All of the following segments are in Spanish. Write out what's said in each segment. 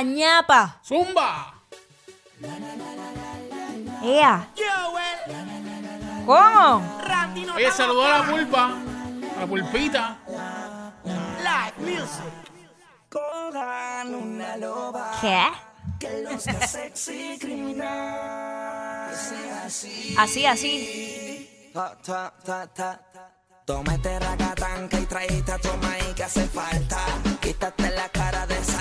la ñapa. ¡Zumba! ¡Ea! ¿Cómo? Oye, saludó a la pulpa, a la pulpita. ¿Qué? Así, así. Ta, ta, ta, ta. Toma este racatanca y traíste a tu maíz que hace falta. Quítate la cara de santa.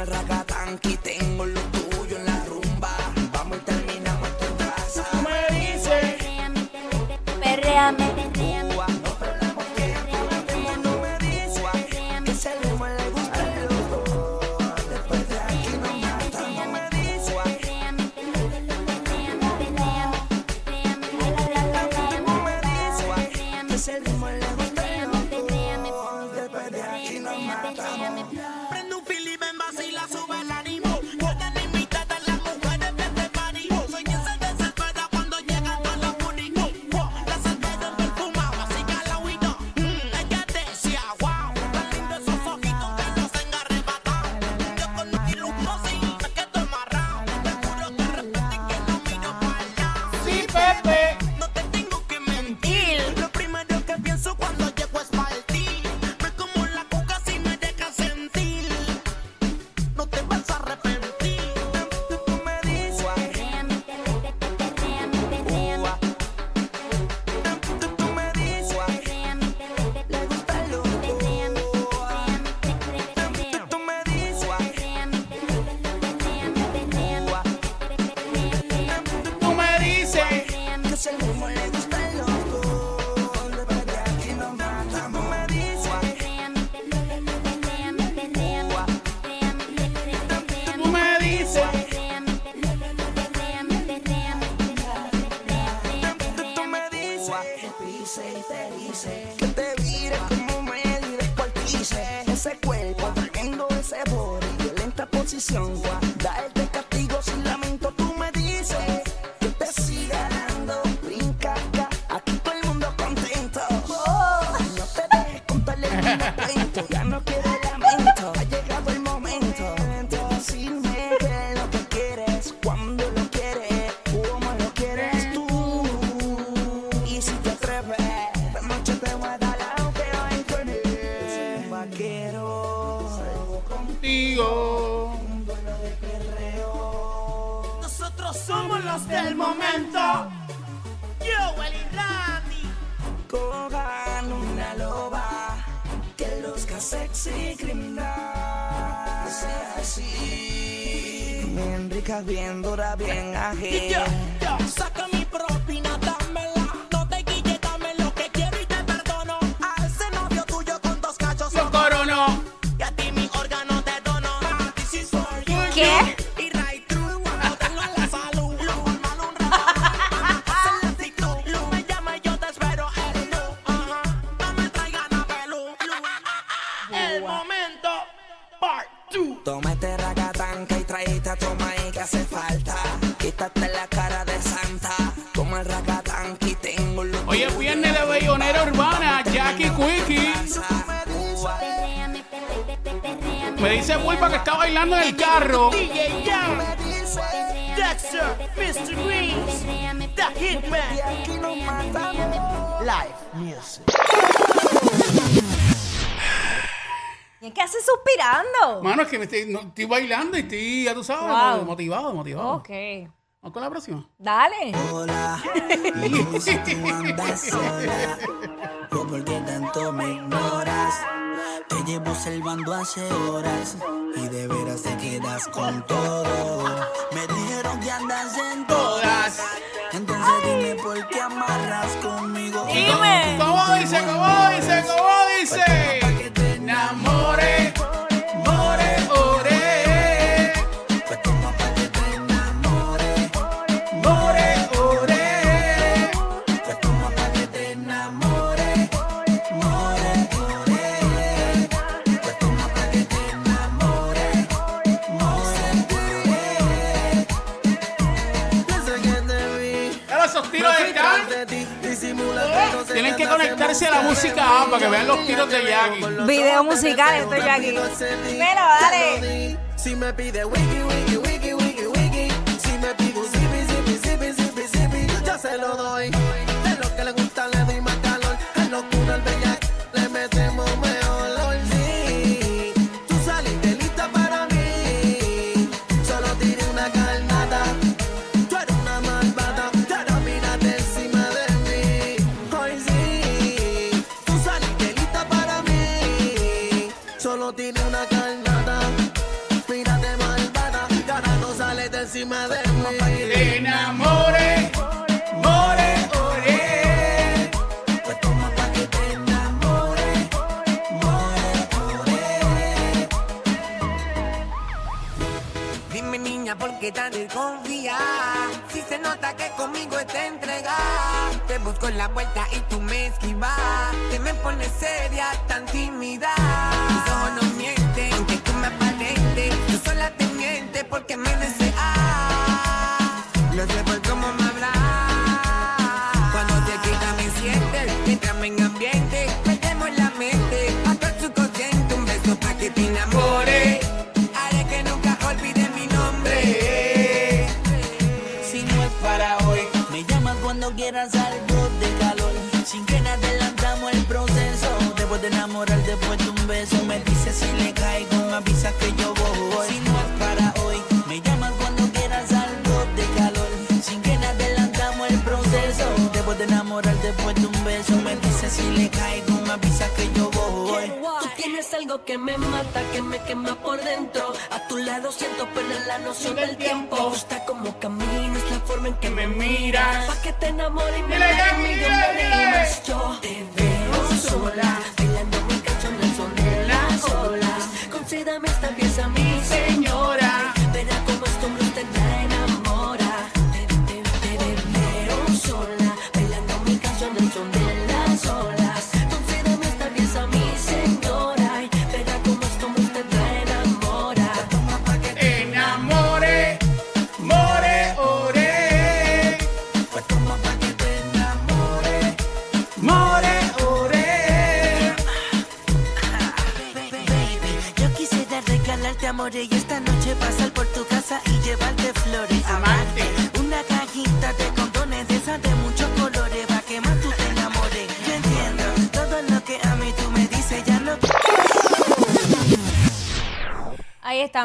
El racatanca y tengo lo tuyo en la rumba. Vamos y terminamos en tu casa. Me dice. Perréame. Ua, no problema que no me dice que ese ritmo le gusta a los dos. Después de aquí nos. No me dice no me dice que ese ritmo le gusta a los dos. Después de aquí nos matamos. So why? Sexy criminal. Así. Bien rica, bien dura, bien ajena. Young, Dexter, Mr. Greens, The Hitman. Live music. ¿Y es que hace suspirando? Mano, es que me estoy, no, estoy bailando y estoy, ya tú sabes, Wow. motivado, motivado. Ok. Vamos con la próxima. Dale. Hola, dime si tú andas sola o por qué tanto me ignoras. Te llevo observando hace horas y de veras te quedas con todo. Me dijeron que andas en todas, entonces dime por qué amarras conmigo. Dime. ¿Cómo dice? ¿Cómo dice? ¿Cómo dice? Tienen que conectarse a la música A para que vean los tiros de Jackie. Video musical, estoy yo aquí. Pero dale. Si me pide wiki, wiki, wiki, wiki, wiki. Si me pide un zippy, zippy, zippy, zippy, zippy, yo se lo doy. Conmigo está entregada Te busco en la puerta y tú me esquivas. Te me pones seria, tan tímida quema por dentro. A tu lado siento perder la noción del tiempo. Me gusta como caminas, la forma en que me miras. Pa' que te enamore y me me dile.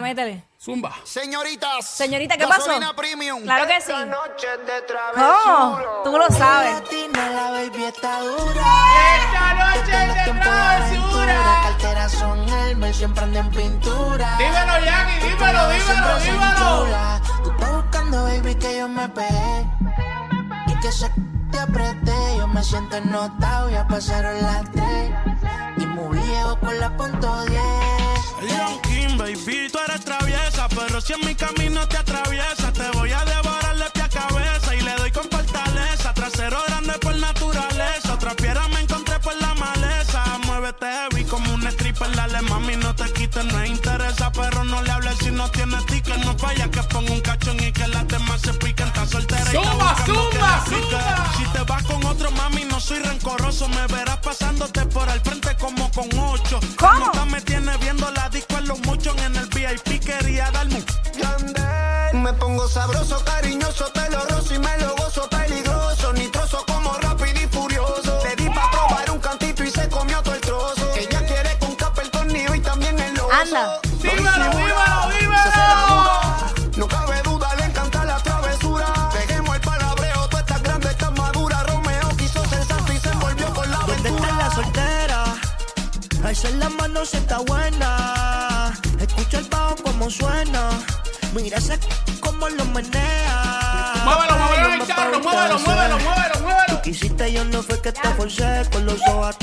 Métele. Zumba. Señoritas. Señorita, ¿qué pasó? Gasolina Premium. Claro que sí. noche de ¿Cómo? Tú lo sabes. Latina, la baby está dura. Esta noche de travesura. carteras son Elmer, siempre ando en pintura. Dímelo, Jackie, dímelo, dímelo, dímelo. Tú estás buscando, baby, que yo me pegue. Y que se Yo me siento ennotado, ya pasaron las tres. Y muy viejo con la punto 10. Young King, baby, tú eres traviesa, pero si en mi camino te atraviesa, te voy a devorar dale mami, no te quites, no interesa, pero no le hables si no tienes ticket, no falla que ponga un cachón y que las demás se piquen, está soltera y le pique. zumba. Si te vas con otro mami, no soy rencoroso, me verás pasándote por al frente como con ocho. ¿Cómo? Nunca me tienes viendo la disco en los muchos en el VIP, quería darme un Me pongo sabroso, cariñoso, te lo rozo y me lo Se dímelo. será No cabe duda, le encanta la travesura. Dejemos el palabreo, tú estás grande, estás madura. Romeo quiso ser santo y se envolvió con la ¿Dónde aventura. está la soltera? Alza la mano si está buena. Escucha el bajo como suena. Mira ese como lo menea. Muévelo, muévelo en el carro, muévelo, muévelo, muévelo, muévelo. Quisiste yo no fue que te forcé con los ojos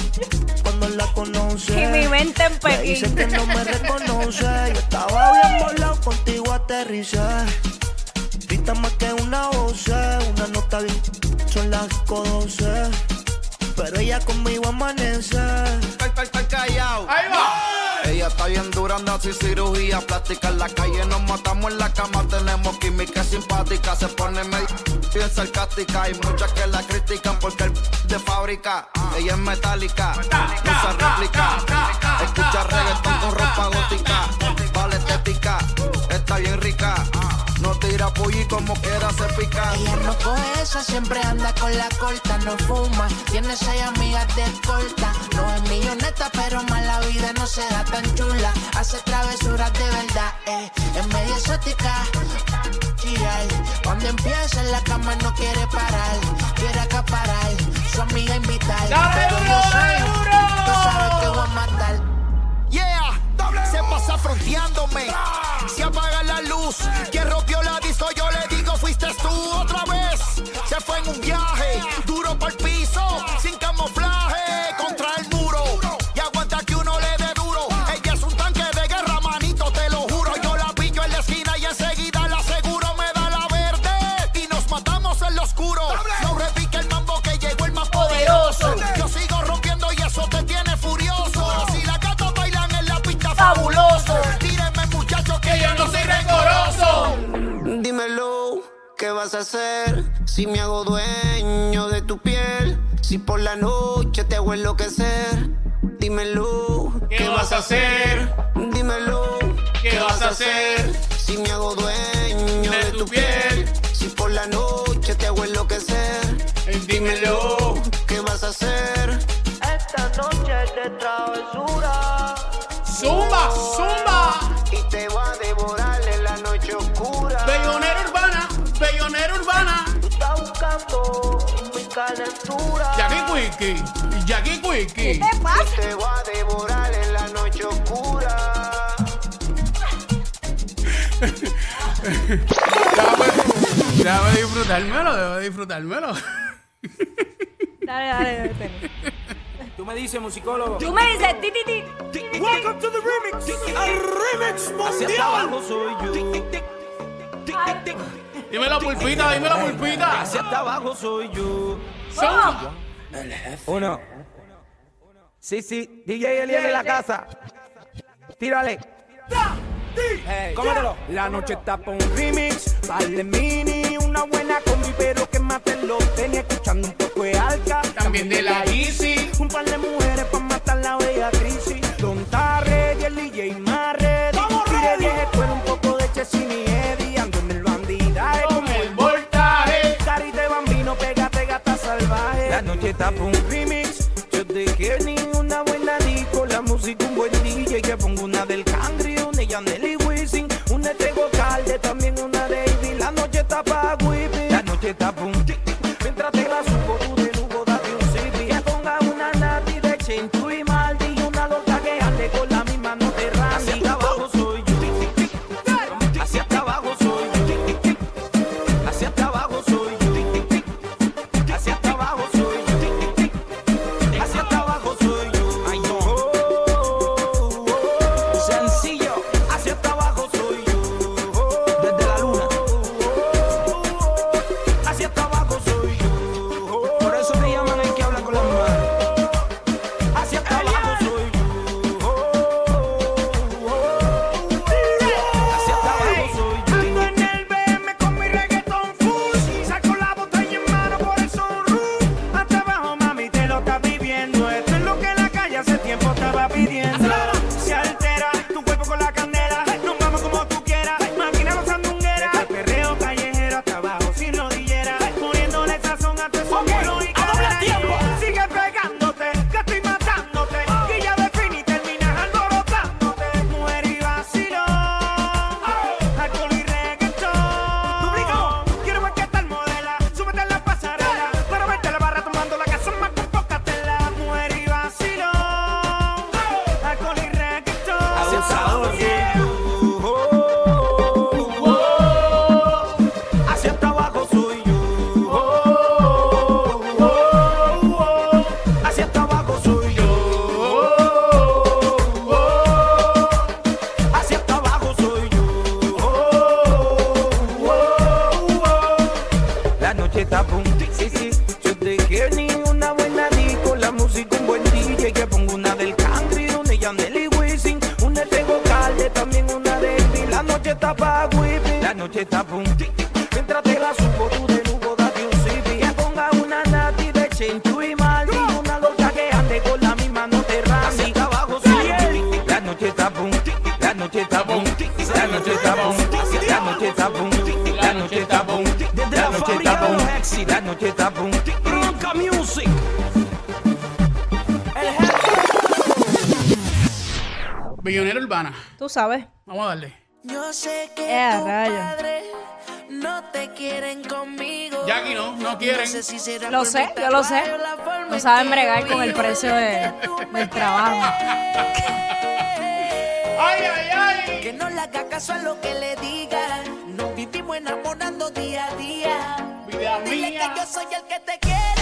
cuando la conoce. Y mi mente en Me dice Pekín. que no me reconoce. Yo estaba bien volado, contigo aterricé. Grita más que una voz, una nota bien. Son las 12. Pero ella conmigo amanece. callado. Ahí va. Ella está bien dura, anda sin cirugía plástica. En la calle nos matamos en la cama, tenemos química simpática. Se pone medio bien sarcástica. Hay muchas que la critican porque el de fábrica. Ella es metálica, no se réplica. Escucha reggaetón con ropa gótica. Vale estética, capullo y como quiera se pica. Ella no coge esa, siempre anda con la corta, no fuma. Tiene seis amigas de corta. No es milloneta, pero más la vida no se da tan chula. Hace travesuras de verdad, eh. Es medio exótica. Chiral. Cuando empieza en la cama no quiere parar. Quiere acaparar. Su amiga invitar. ¡Dale pero duro, yo dale duro! Tú sabes que voy a matar. Se pasa fronteándome. Se apaga la luz. Quien rompió la disco, yo le digo, fuiste tú otra vez. Se fue en un viaje, duro por el piso, sin camuflaje, contra el muro. Y aguanta que uno le dé duro. Ella es un tanque de guerra, manito, te lo juro. Yo la pillo en la esquina y enseguida la aseguro, me da la verde. Y nos matamos en lo oscuro. Vas a hacer si me hago dueño de tu piel? Si por la noche te hago enloquecer. Dímelo, ¿Qué vas a hacer? Dímelo, ¿Qué vas a hacer si me hago dueño de de tu piel? Si por la noche te hago enloquecer. Dímelo. ¿Qué vas a hacer? Esta noche es de travesura. Zumba, zumba. Y te va a devorar en la noche oscura. Bellonera urbana. Tú estás buscando mi calentura. Jackie Quickie, Jackie ¿Qué Quickie. te pasa? Te va a devorar en la noche oscura. Déjame, déjame disfrutármelo, déjame disfrutármelo. Dale, dale, dale. dale. Tú me dices, musicólogo. Tú me dices, ti, ti, ti. Welcome to the remix. El remix Hacia abajo soy yo. Dímelo, pulpita, dímelo, pulpita. Hacia hasta abajo soy yo. Zumba. Uno. Sí, sí. DJ Eliel en la casa. Tírale. Hey, cómetelo. La noche está pa' un remix, vale mini, una buena combi, pero que mate lo tenía escuchando un poco de alca. También de la Easy. Un par de mujeres pa' matar la bella crisis. Don Tarre y el DJ. Tire vieja escuela, un poco de Chesini y Eddie. Noche está pa' un remix. Yo te quiero ni una buena disco. La música, un buen DJ. Que pongo una del Cangri, una de Yandel Wisin. Una de Tego Calde, también una de Ivy. La noche está pa' Whippy. La noche está pa' un noche está boom. Mientras te la subo, tú de nuevo date un sipi. Ponga una nati de chinchu y mal. Una loca que ande con la misma no te rame. Abajo sigue. La noche está boom. La noche está boom. La noche está boom. La noche está boom. La noche está boom. La noche está boom. La noche está boom. Bronca Music. Millonera urbana. Tú sabes. Vamos a darle. Yo sé que eh, tu no te quieren conmigo. Jackie no, no quieren. No sé si lo sé, yo lo sé. No saben bregar con el precio de, del trabajo. ay, ay, ay. Que no le haga caso a lo que le diga. Nos vivimos enamorando día a día. Vida Dile mía. que yo soy el que te quiere.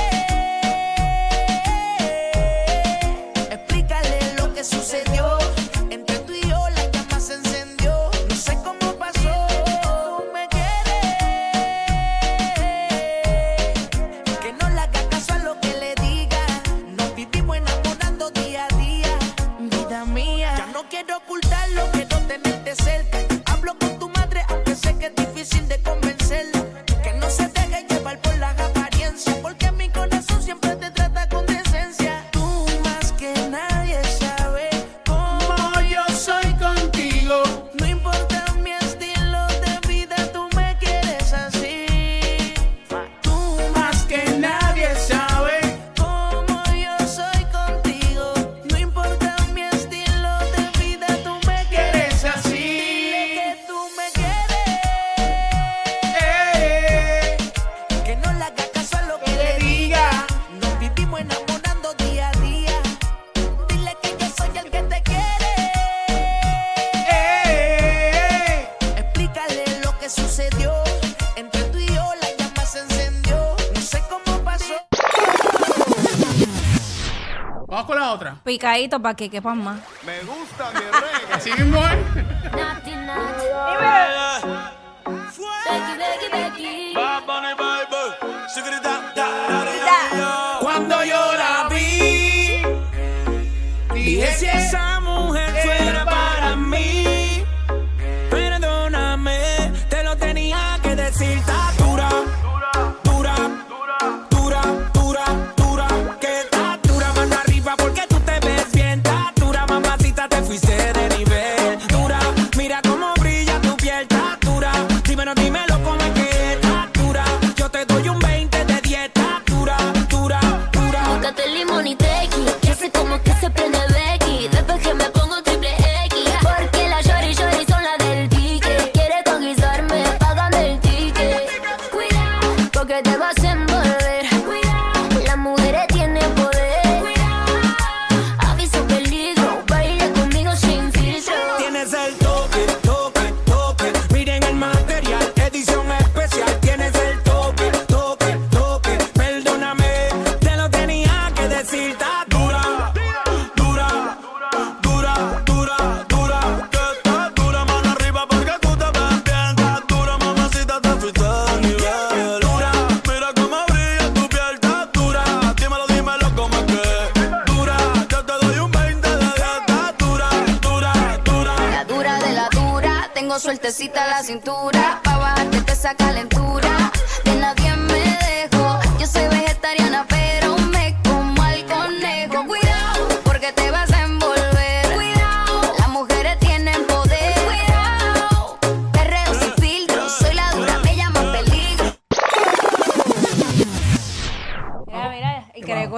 picaditos para que quepan más. Me gusta mi reggae. Así mismo ¿eh? Cuando yo la vi, dije si esa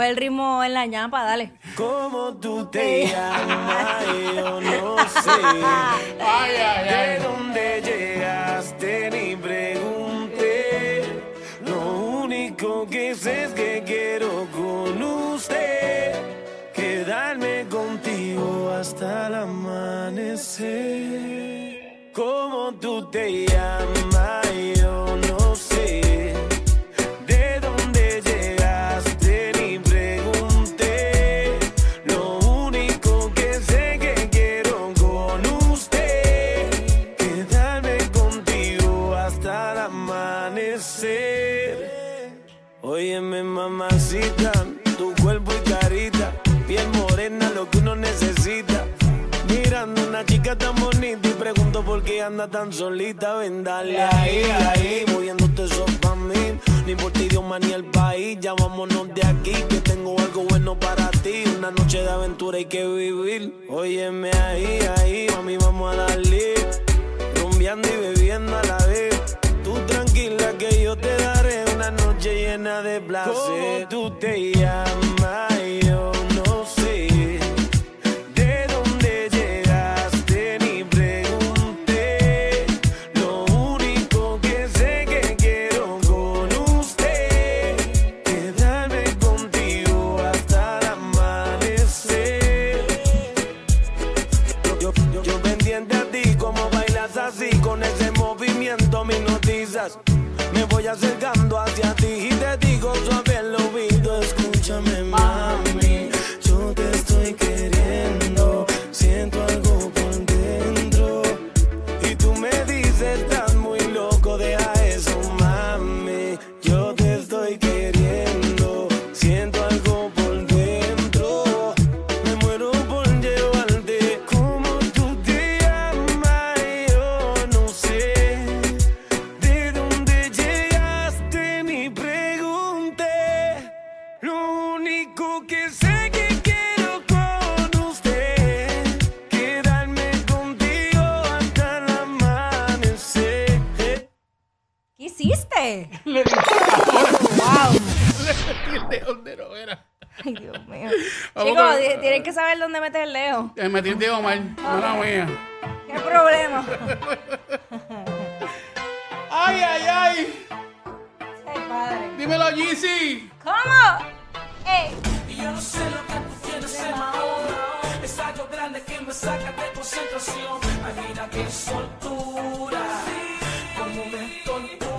coge el ritmo en la ñapa, dale. ¿Cómo tú te eh. llamas? Yo no sé. Ay, ay, ay. ¿De dónde llegaste? Ni pregunté. Lo único que sé es que quiero con usted quedarme contigo hasta el amanecer. ¿Cómo tú te llamas? necesita. Mirando una chica tan bonita y pregunto por qué anda tan solita. Ven, dale ahí, ahí, moviéndote eso para mí. Ni por ti, Dios, ni el país. Ya vámonos de aquí, que tengo algo bueno para ti. Una noche de aventura hay que vivir. Óyeme ahí, ahí, mami, vamos a darle. Rumbeando y bebiendo a la vez. Tú tranquila que yo te daré una noche llena de placer. ¿Cómo tú te llamas? voy acercando hacia ti. dónde metes el dedo. Eh, metí el dedo mal. No la mía. ¿Qué problema? ¡Ay, ay, ay! Ay, padre. Dímelo, Yeezy. ¿Cómo? ¡Ey! Y yo no sé lo que tú tienes en la hora. Es algo grande que me saca de concentración. Ay, mira qué soltura. Como me tortura.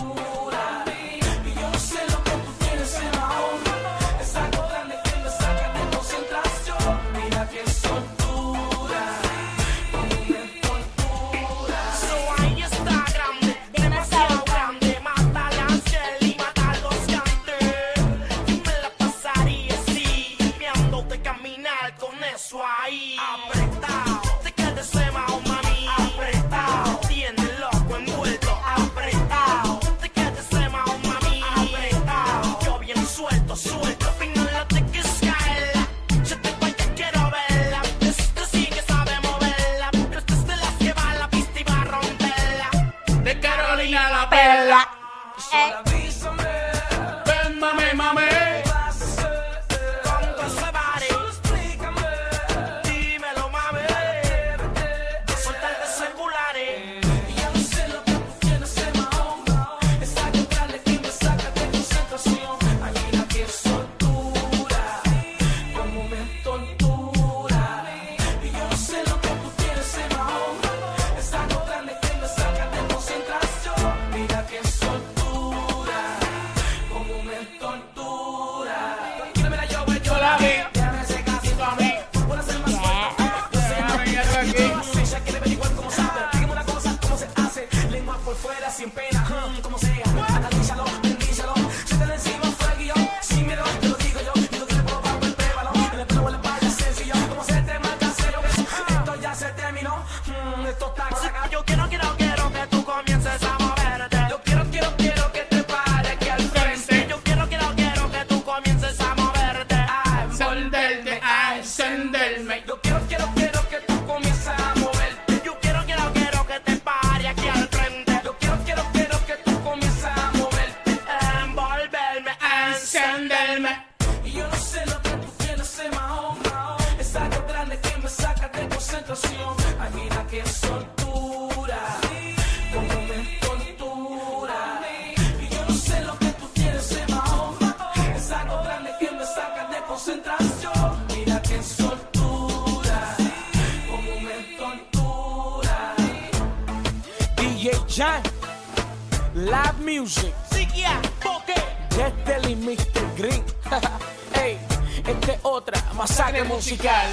musical.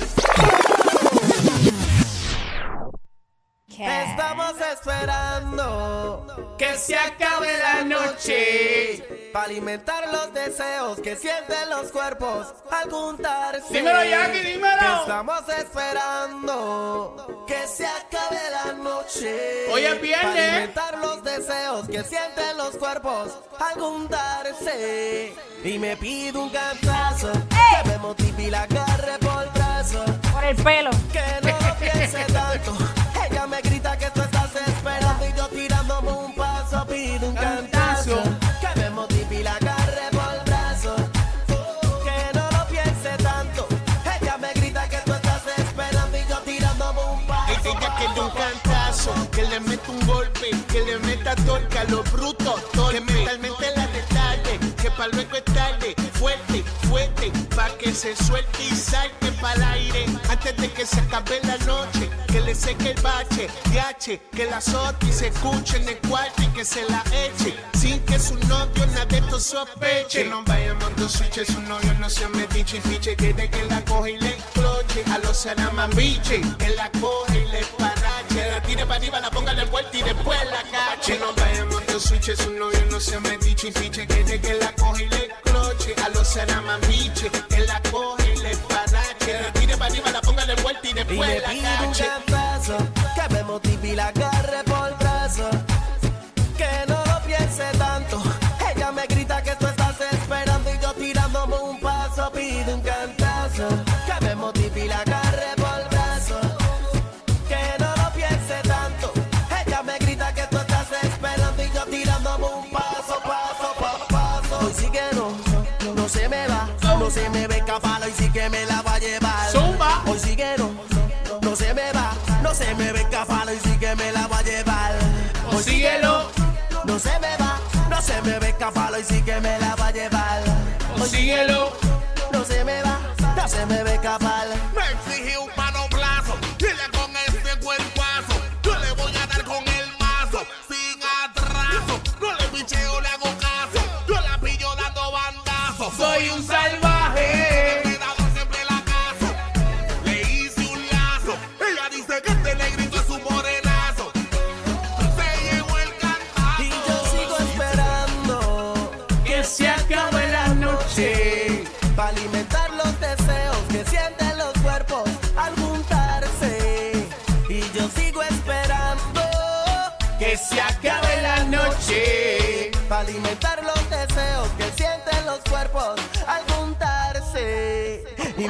Estamos esperando que se acabe la noche para alimentar los deseos que sienten los cuerpos al juntarse. Dímelo, Jackie, dímelo. Estamos esperando que se acabe la noche. Hoy es. Para alimentar los deseos que sienten los cuerpos al juntarse. Y me pido un cantazo y la agarre por brazo. Por el pelo. Que no lo piense tanto. Ella me grita que tú estás esperando y yo tirándome un paso, pido un cantazo. Que me motive y la agarre por brazo. Que no lo piense tanto. Ella me grita que tú estás esperando y yo tirándome un paso. Ella diga de un cantazo, que le meta un golpe, que le meta torca a los brutos, torpe. que mentalmente la detalle, que para luego es tarde que se suelte y salte pa'l aire, antes de que se acabe la noche, que le seque el bache, yache, que la azote se escuche en el cuarto y que se la eche, sin que su novio nada de esto sospeche. Que no vaya mondo switch, su novio no se metiche y fiche, que de que la coge y le cloche, a los saramambiche, que la coge y le parache, la tire para arriba, la ponga el vuelta y después la cache. Que no vaya mondo switch, su novio no se metiche y fiche, que de que la coge y le cloche, a los saramambiche, que la coge y le parache, la tire para arriba, la ponga en el vuelta y después la pide un cache. cantazo que me motive y la agarre por el brazo. Que no lo piense tanto. Ella me grita que tú estás esperando y yo tirándome un paso. Pide un cantazo no se me ve escapar, hoy sí que me la va a llevar. Zumba. Hoy sí que no, no se me va, no se me ve escapar, hoy sí que me la va a llevar. Hoy sí que no, no se me va, no se me ve escapar, hoy sí que me la va a llevar. Hoy Síguelo. no se me va, no se me ve escapar.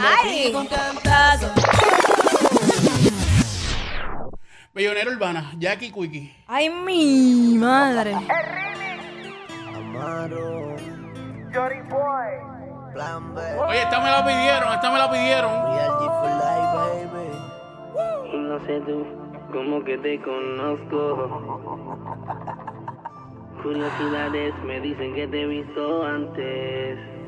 Ay. cantazo. Bellonera urbana, Jackie Quickie. Ay, mi madre. Amaro, Plan B, Oye, esta me la pidieron, esta me la pidieron. Real G for life, baby. No sé tú, como que te conozco. Curiosidades me dicen que te he visto antes.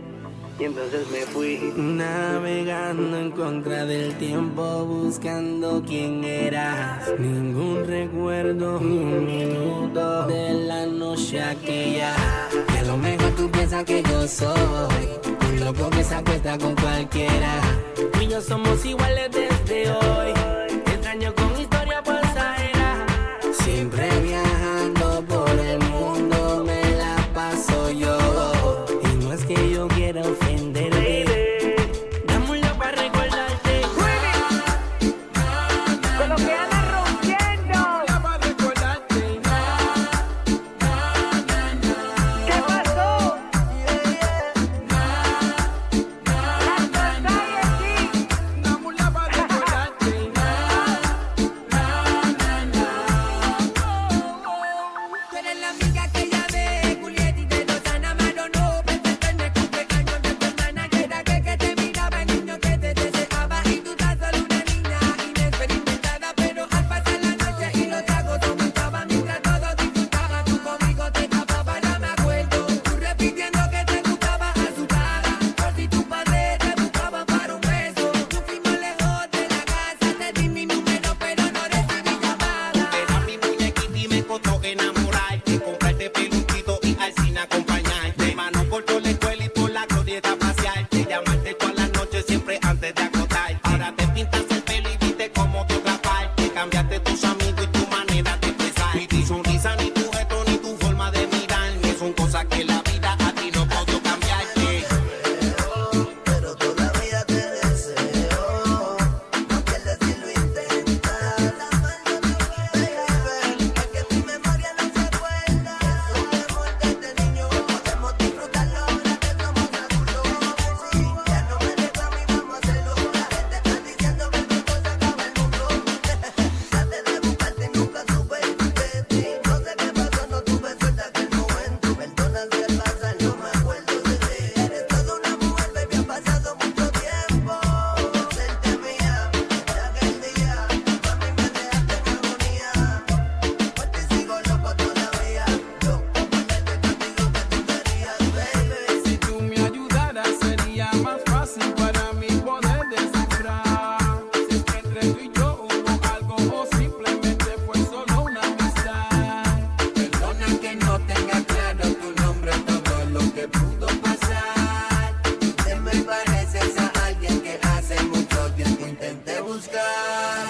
Y entonces me fui navegando en contra del tiempo, buscando quién eras. Ningún recuerdo, ni un minuto de la noche aquella. Que a lo mejor tú piensas que yo soy un loco que se acuesta con cualquiera. Tú y somos iguales desde hoy. Extraño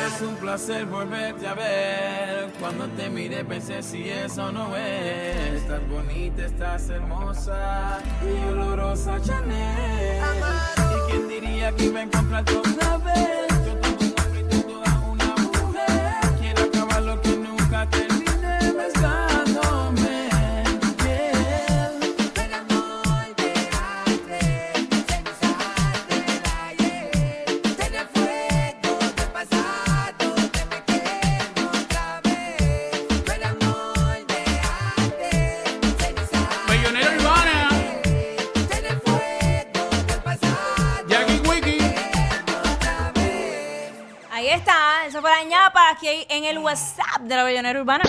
Es un placer volverte a ver. Cuando te miré pensé si eso no es. Estás bonita, estás hermosa y olorosa Chanel. ¿Y quién diría que iba a otra vez? WhatsApp de la Bellonera Urbana.